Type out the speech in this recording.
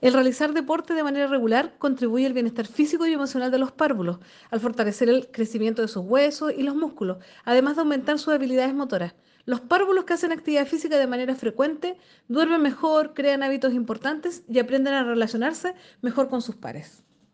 El realizar deporte de manera regular contribuye al bienestar físico y emocional de los párvulos, al fortalecer el crecimiento de sus huesos y los músculos, además de aumentar sus habilidades motoras. Los párvulos que hacen actividad física de manera frecuente duermen mejor, crean hábitos importantes y aprenden a relacionarse mejor con sus pares.